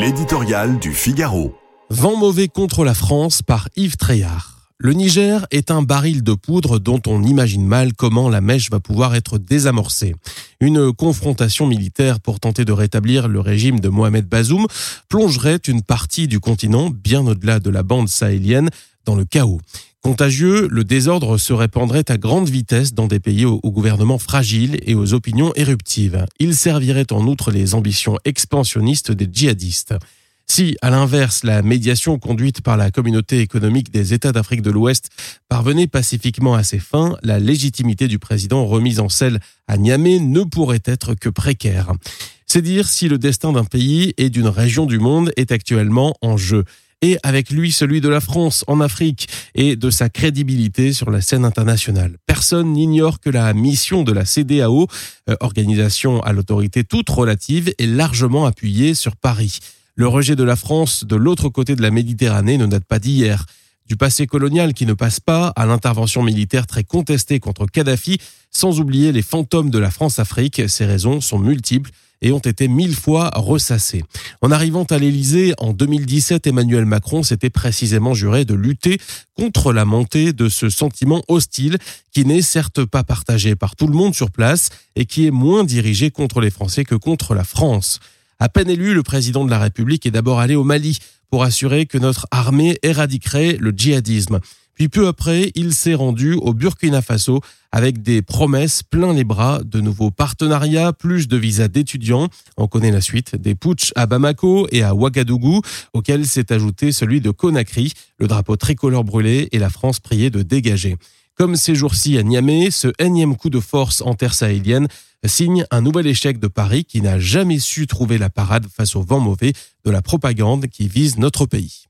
L'éditorial du Figaro. Vent mauvais contre la France par Yves Treillard. Le Niger est un baril de poudre dont on imagine mal comment la mèche va pouvoir être désamorcée. Une confrontation militaire pour tenter de rétablir le régime de Mohamed Bazoum plongerait une partie du continent bien au-delà de la bande sahélienne dans le chaos. Contagieux, le désordre se répandrait à grande vitesse dans des pays au, gouvernement fragile et aux opinions éruptives. Il servirait en outre les ambitions expansionnistes des djihadistes. Si, à l'inverse, la médiation conduite par la communauté économique des États d'Afrique de l'Ouest parvenait pacifiquement à ses fins, la légitimité du président remise en selle à Niamey ne pourrait être que précaire. C'est dire si le destin d'un pays et d'une région du monde est actuellement en jeu et avec lui celui de la France en Afrique et de sa crédibilité sur la scène internationale. Personne n'ignore que la mission de la CDAO, euh, organisation à l'autorité toute relative, est largement appuyée sur Paris. Le rejet de la France de l'autre côté de la Méditerranée ne date pas d'hier. Du passé colonial qui ne passe pas à l'intervention militaire très contestée contre Kadhafi, sans oublier les fantômes de la France-Afrique, ces raisons sont multiples et ont été mille fois ressassés. En arrivant à l'Élysée en 2017, Emmanuel Macron s'était précisément juré de lutter contre la montée de ce sentiment hostile qui n'est certes pas partagé par tout le monde sur place et qui est moins dirigé contre les Français que contre la France. À peine élu, le président de la République est d'abord allé au Mali pour assurer que notre armée éradiquerait le djihadisme. Puis peu après, il s'est rendu au Burkina Faso avec des promesses plein les bras, de nouveaux partenariats, plus de visas d'étudiants. On connaît la suite des putsch à Bamako et à Ouagadougou, auquel s'est ajouté celui de Conakry, le drapeau tricolore brûlé et la France priée de dégager. Comme ces jours-ci à Niamey, ce énième coup de force en terre sahélienne signe un nouvel échec de Paris qui n'a jamais su trouver la parade face au vent mauvais de la propagande qui vise notre pays.